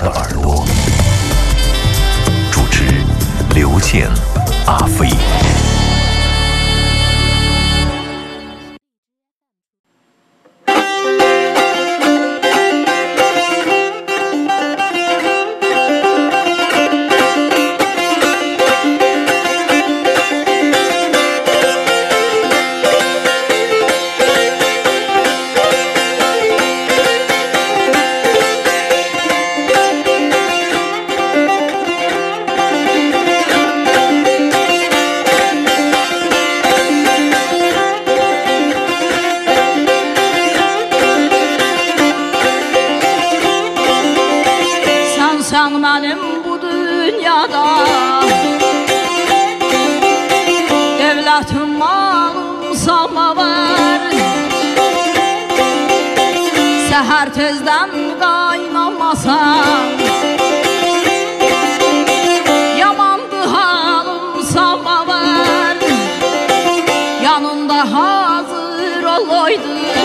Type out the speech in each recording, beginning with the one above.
的耳朵，主持刘健、阿飞。I do.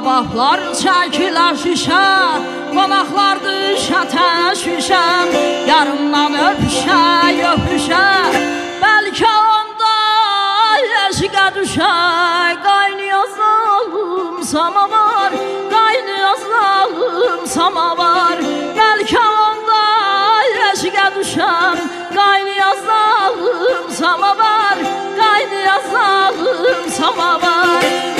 Kabablar çəkilər şüşə Qonaqlar düşə təşvişə Yarımdan öpüşə, öpüşə Bəlkə onda eşqə düşə. Qaynıyor zalım samavar Qaynıyor zalım samavar Bəlkə onda eşqə düşəm Qaynıyor zalım samavar Qaynıyor zalım samavar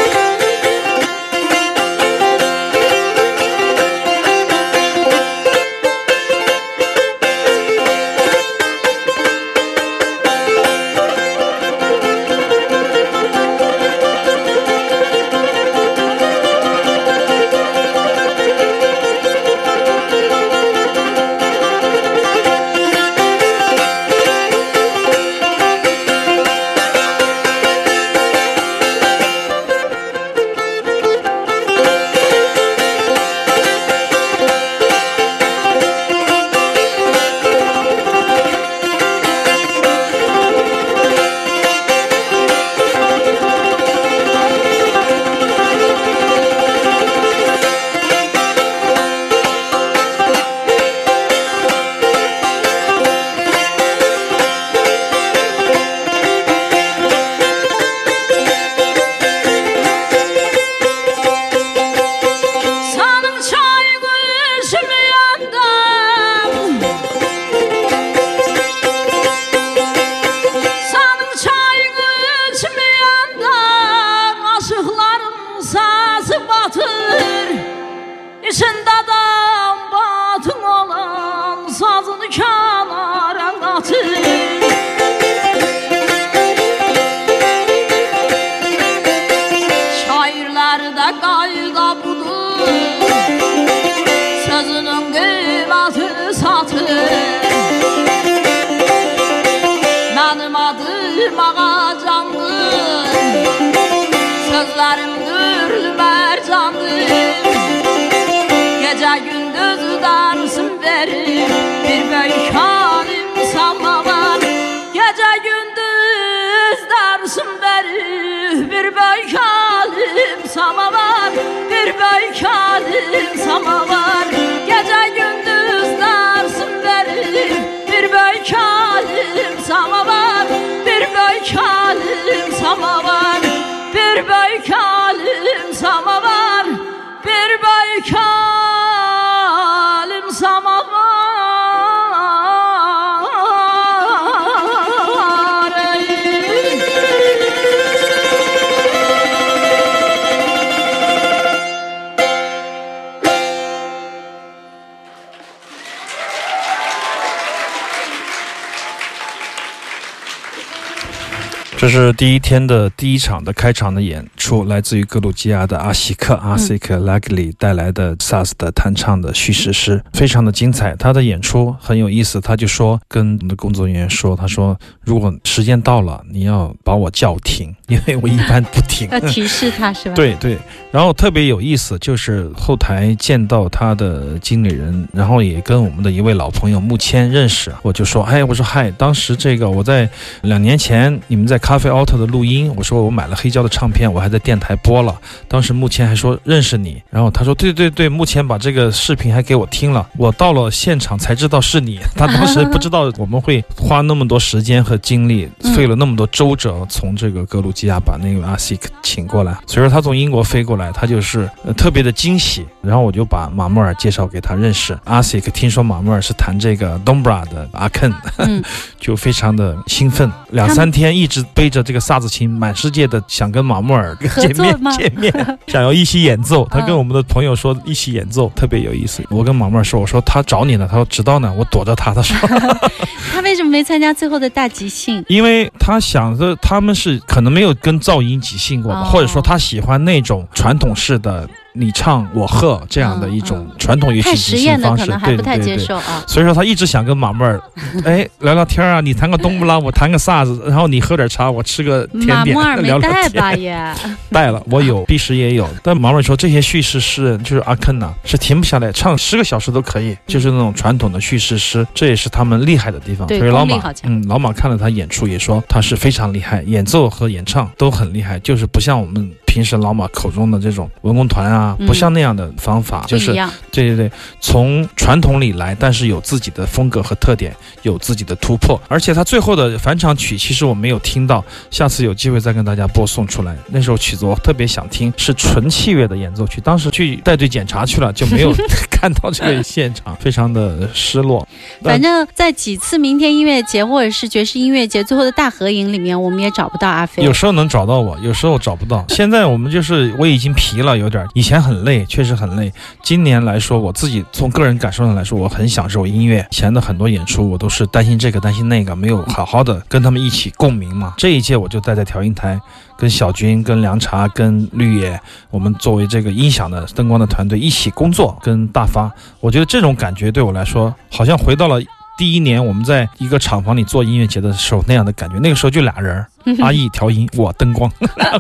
kadim samavar Gece gündüz dersim verir Bir böy kadim samavar Bir böy kadim samavar Bir böy kadim samavar Bir böy kadim 这是第一天的第一场的开场的演出，来自于格鲁吉亚的阿西克阿西克拉格里带来的萨斯的弹唱的叙事诗，非常的精彩。他的演出很有意思，他就说跟我们的工作人员说，他说如果时间到了，你要把我叫停，因为我一般不停。要 提示他是吧？对对，然后特别有意思，就是后台见到他的经理人，然后也跟我们的一位老朋友木谦认识，我就说，哎，我说嗨，当时这个我在两年前你们在咖啡 Auto 的录音，我说我买了黑胶的唱片，我还在电台播了，当时目前还说认识你，然后他说对对对，目前把这个视频还给我听了，我到了现场才知道是你，他当时不知道我们会花那么多时间和精力，费了那么多周折从这个格鲁吉亚把那个阿西克请过来，所以说他从英国飞过来，他就是、呃特别的惊喜。然后我就把马穆尔介绍给他认识。阿西克听说马穆尔是弹这个 Dombra 的阿肯，嗯就非常的兴奋，两三天一直背着这个萨子琴，满世界的想跟马木尔见面吗见面，想要一起演奏。他跟嗯我们的朋友说一起演奏，特别有意思。我跟马木尔说，我说他找你呢，他说知道呢，我躲着他。他说。他为什么没参加最后的大即兴？因为他想着他们是可能没有跟噪音即兴过吧，哦或者说他喜欢那种传统式的你唱我和这样的一种传统乐器太即实验的兴方式，对对对。所以说他一直想跟马妹儿，哎，聊聊天啊，你弹个冬不拉，我弹个萨子，然后你喝点茶，我吃个甜点 聊聊带天。吧也？带了，我有，B 时也有。但马妹儿说这些叙事诗人就是阿肯呐，是停不下来，唱十个小时都可以，就是那种传统的叙事诗，这也是他们厉害的地方。对所以老马嗯，老马看了他演出也说他是非常厉害，演奏和演唱都很厉害，就是不像我们平时老马口中的这种文工团啊，嗯不像那样的方法，就是对对对，从传统里来，但是有自己的风格和特点，有自己的突破。而且他最后的返场曲，其实我没有听到，下次有机会再跟大家播送出来。那首曲子我特别想听，是纯器乐的演奏曲。当时去带队检查去了，就没有 看到这个现场，非常的失落。反正在几次明天音乐节或者是爵士音乐节最后的大合影里面，我们也找不到阿飞。有时候能找到我，有时候找不到。现在我们就是我已经疲了，有点。以前很累，确实很累。今年来说，我自己从个人感受上来说，我很享受音乐。以前的很多演出，我都是担心这个担心那个，没有好好的跟他们一起共鸣嘛。这一届我就待在调音台，跟小军、跟凉茶、跟绿野，我们作为这个音响的灯光的团队一起工作，跟大发。我觉得这种感觉对我来说，好像回到了。第一年我们在一个厂房里做音乐节的时候那样的感觉，那个时候就俩人，阿义调音，我灯光，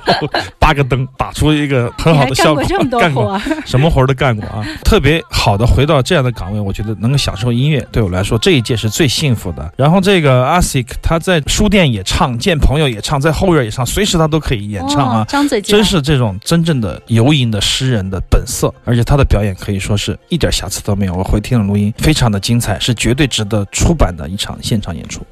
八个灯打出一个很好的效果干过，这么多干过活，什么活儿都干过啊，特别好的回到这样的岗位，我觉得能够享受音乐，对我来说这一届是最幸福的。然后这个阿 s i k 他在书店也唱，见朋友也唱，在后院也唱，随时他都可以演唱啊哦，张嘴真是这种真正的游吟的诗人的本色，而且他的表演可以说是一点瑕疵都没有。我回听了录音，非常的精彩，是绝对值得出版的一场现场演出。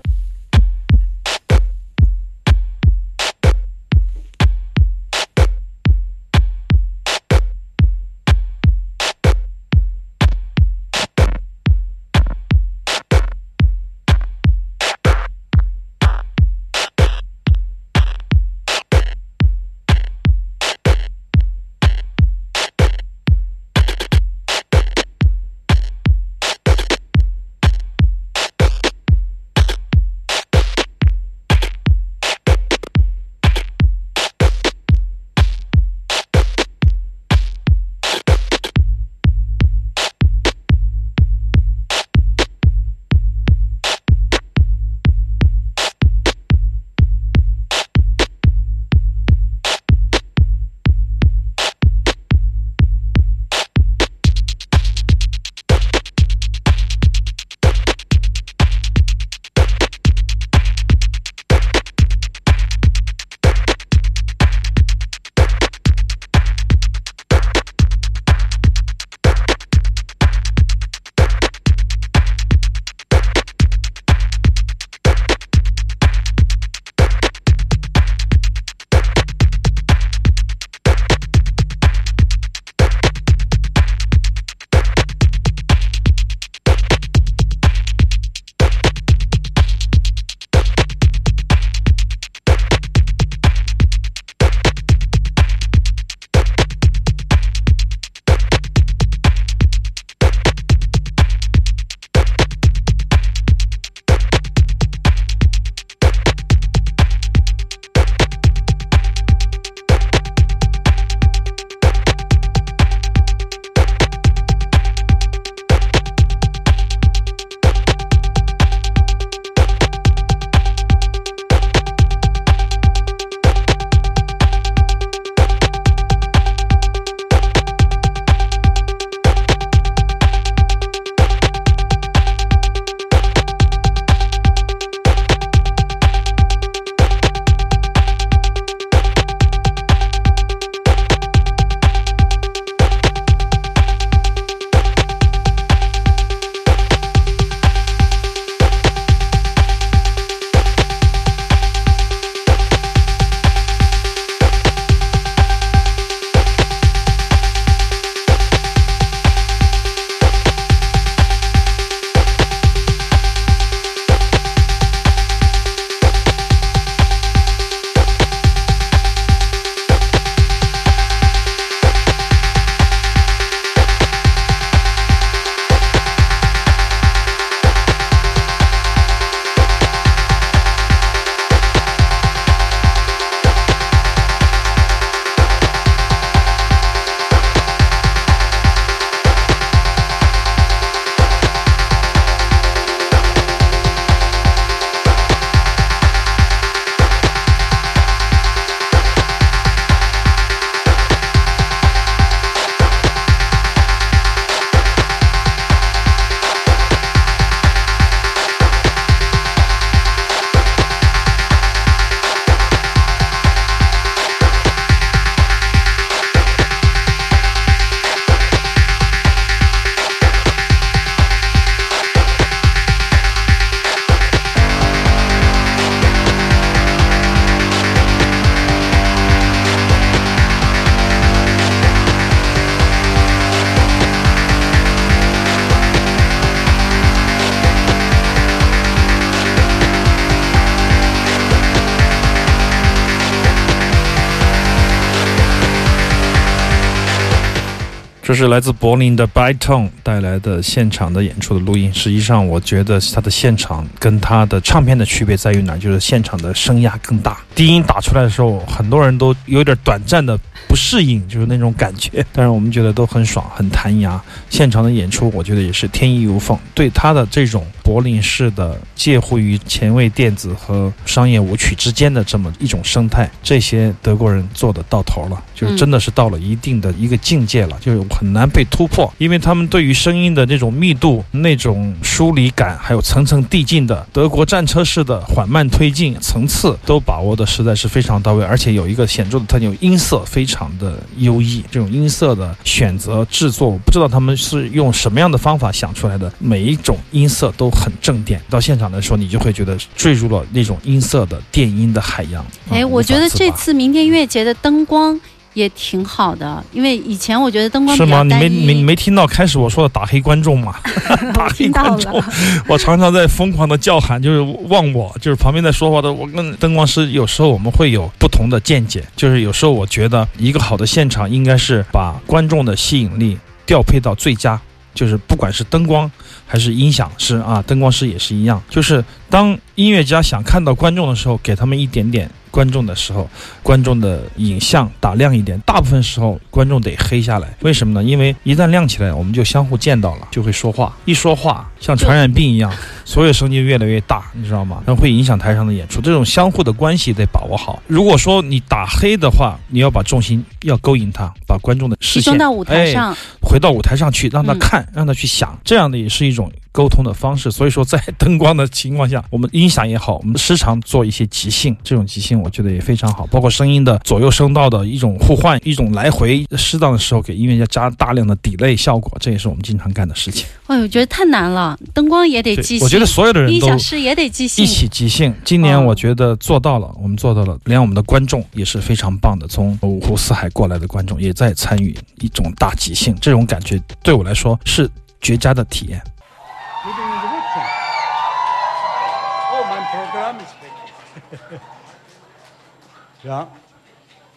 这是来自柏林的 Bytone 带来的现场的演出的录音。实际上，我觉得他的现场跟他的唱片的区别在于哪？就是现场的声压更大，低音打出来的时候，很多人都有点短暂的不适应，就是那种感觉。但是我们觉得都很爽，很弹牙。现场的演出，我觉得也是天衣无缝。对他的这种柏林式的介乎于前卫电子和商业舞曲之间的这么一种生态，这些德国人做的到头了，就是真的是到了一定的一个境界了，就是很难被突破，因为他们对于声音的那种密度、那种疏离感，还有层层递进的德国战车式的缓慢推进层次，都把握的实在是非常到位，而且有一个显著的特点，音色非常的优异。这种音色的选择制作，我不知道他们是用什么样的方法想出来的，每一种音色都很正点。到现场的时候，你就会觉得坠入了那种音色的电音的海洋。哎，我觉得这次明天音乐节的灯光也挺好的，因为以前我觉得灯光是吗？你没没。没听到开始我说的打黑观众吗？打黑到观众了，，我常常在疯狂的叫喊，就是忘我，就是旁边在说话的我跟灯光师，有时候我们会有不同的见解，就是有时候我觉得一个好的现场应该是把观众的吸引力调配到最佳。就是不管是灯光还是音响师啊，灯光师也是一样。就是当音乐家想看到观众的时候，给他们一点点观众的时候，观众的影像打亮一点。大部分时候观众得黑下来，为什么呢？因为一旦亮起来，我们就相互见到了，就会说话。一说话像传染病一样，所有声音越来越大，你知道吗？然后会影响台上的演出。这种相互的关系得把握好。如果说你打黑的话，你要把重心要勾引他，把观众的视线集中到舞台哎，回到舞台上去，让他嗯看，让他去想，这样的也是一种沟通的方式。所以说，在灯光的情况下，我们音响也好，我们时常做一些即兴，这种即兴我觉得也非常好。包括声音的左右声道的一种互换，一种来回，适当的时候给音乐家加大量的 delay 效果，这也是我们经常干的事情。哎，我觉得太难了，灯光也得即兴，我觉得所有的人音都响师也得即兴，一起即兴。今年嗯我觉得做到了，我们做到了，连我们的观众也是非常棒的，从五湖四海过来的观众也在参与一种大即兴，这种感觉对我来说是绝佳的体验。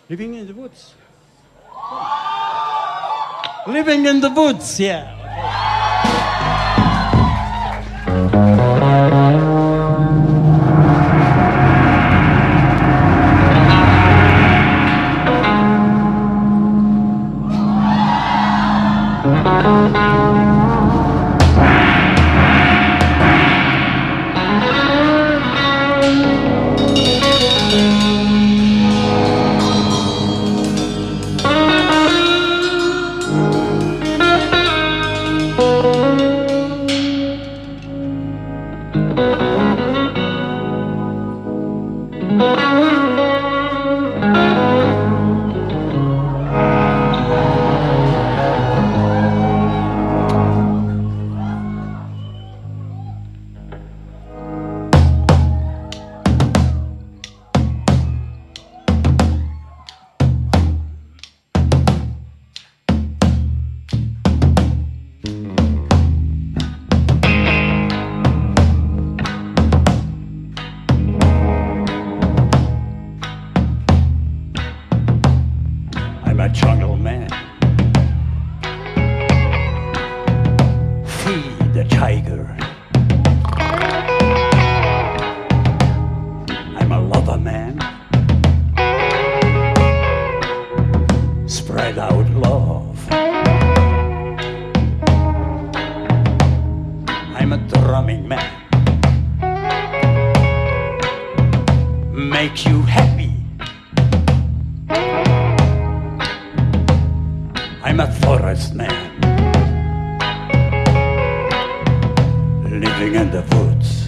Living in the woods. Living in the woods, yeah. I'm In the woods.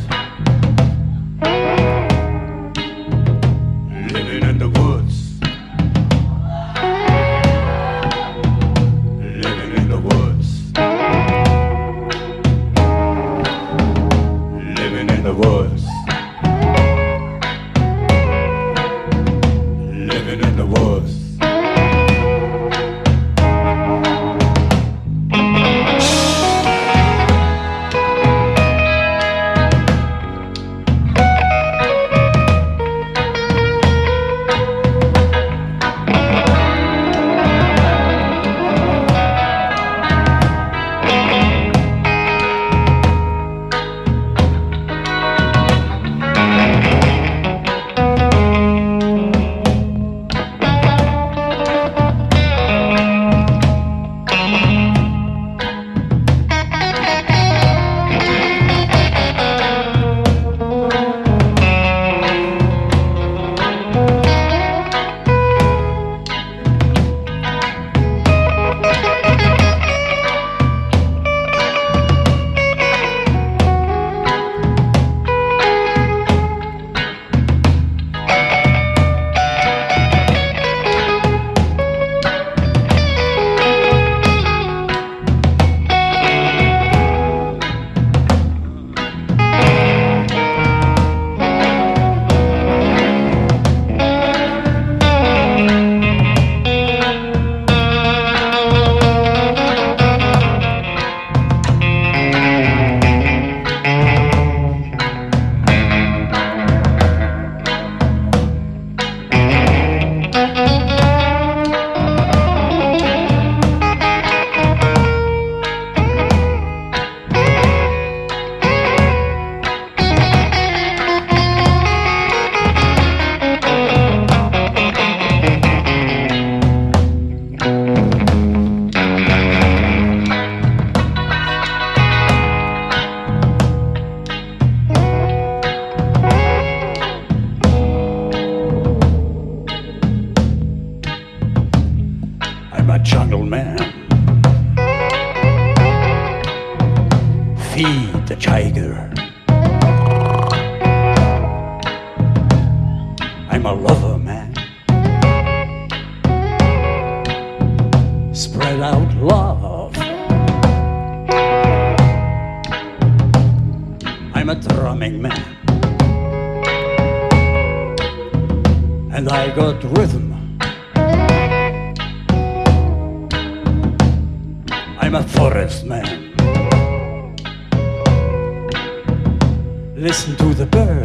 Feed the tiger. I'm a lover man. Spread out love. I'm a drumming man. And I got rhythm. I'm a forest man. Listen to the birds.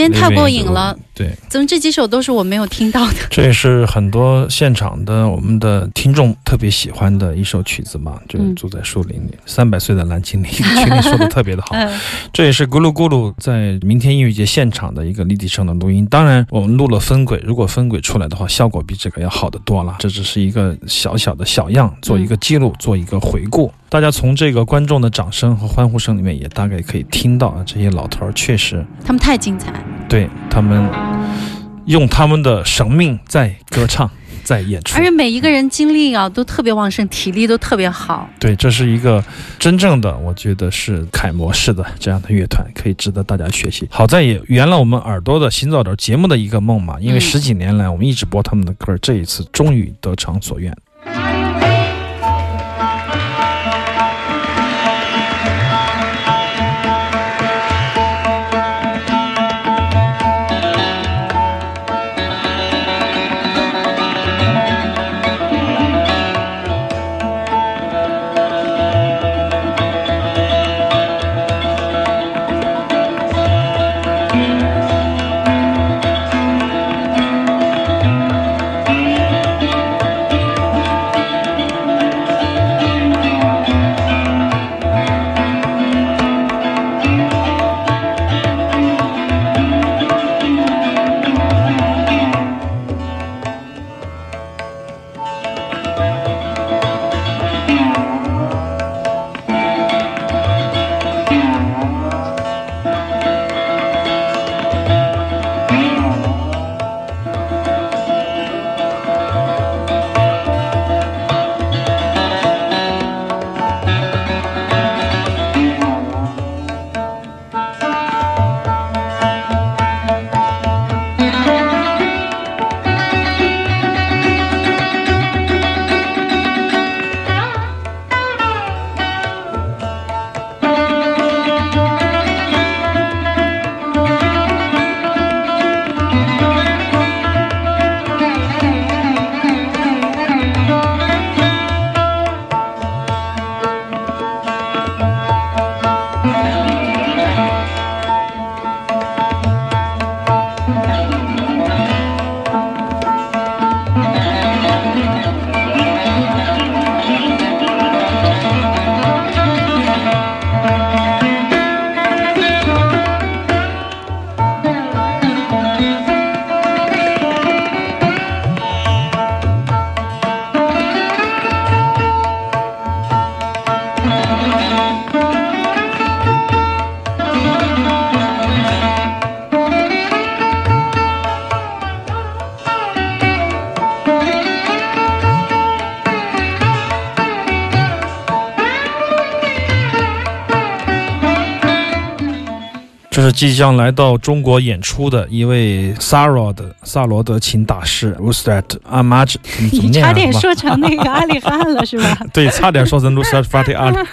今天太过瘾了，对，怎么这几首都是我没有听到的？这也是很多现场的我们的听众特别喜欢的一首曲子嘛，就是嗯住在树林里，三百岁的蓝精灵，群里说的特别的好。嗯，这也是咕噜咕噜在明天音乐节现场的一个立体声的录音。当然，我们录了分轨，如果分轨出来的话，效果比这个要好得多了。这只是一个小小的小样，做一个记录，做一个回顾。大家从这个观众的掌声和欢呼声里面，也大概可以听到啊，这些老头儿确实他们太精彩。对他们用他们的生命在歌唱，在演出而。且每一个人精力啊都特别旺盛，体力都特别好。对，这是一个真正的，我觉得是楷模式的这样的乐团，可以值得大家学习。好在也圆了我们耳朵的行走的节目的一个梦嘛，因为嗯十几年来我们一直播他们的歌，这一次终于得偿所愿。这是即将来到中国演出的一位萨罗的萨罗德琴大师 Ahmad，怎么怎么你差点说成那个阿里汉了是吧？对，差点说成 Rustat Fateh Ali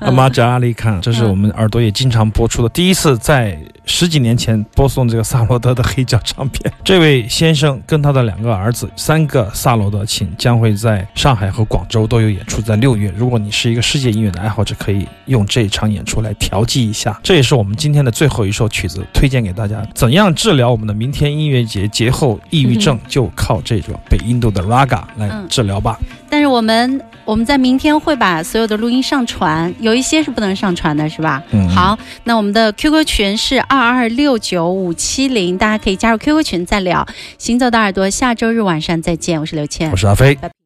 Ahmad Ali Khan，这是我们耳朵也经常播出的，第一次在十几年前播送这个萨罗德的黑胶唱片。这位先生跟他的两个儿子，三个萨罗德琴将会在上海和广州都有演出，在六月。如果你是一个世界音乐的爱好者，可以用这一场演出来调剂一下。这也是我们今天的最后一首曲子，推荐给大家。怎样治疗我们的明天音乐节节后抑郁症，就靠这种北印度的 Raga 来嗯治疗吧。但是我们我们在明天会把所有的录音上传，有一些是不能上传的，是吧？嗯好，那我们的 QQ 群是二二六九五七零，大家可以加入 QQ 群再聊。行走的耳朵，下周日晚上再见，我是刘倩我。是阿飞。拜拜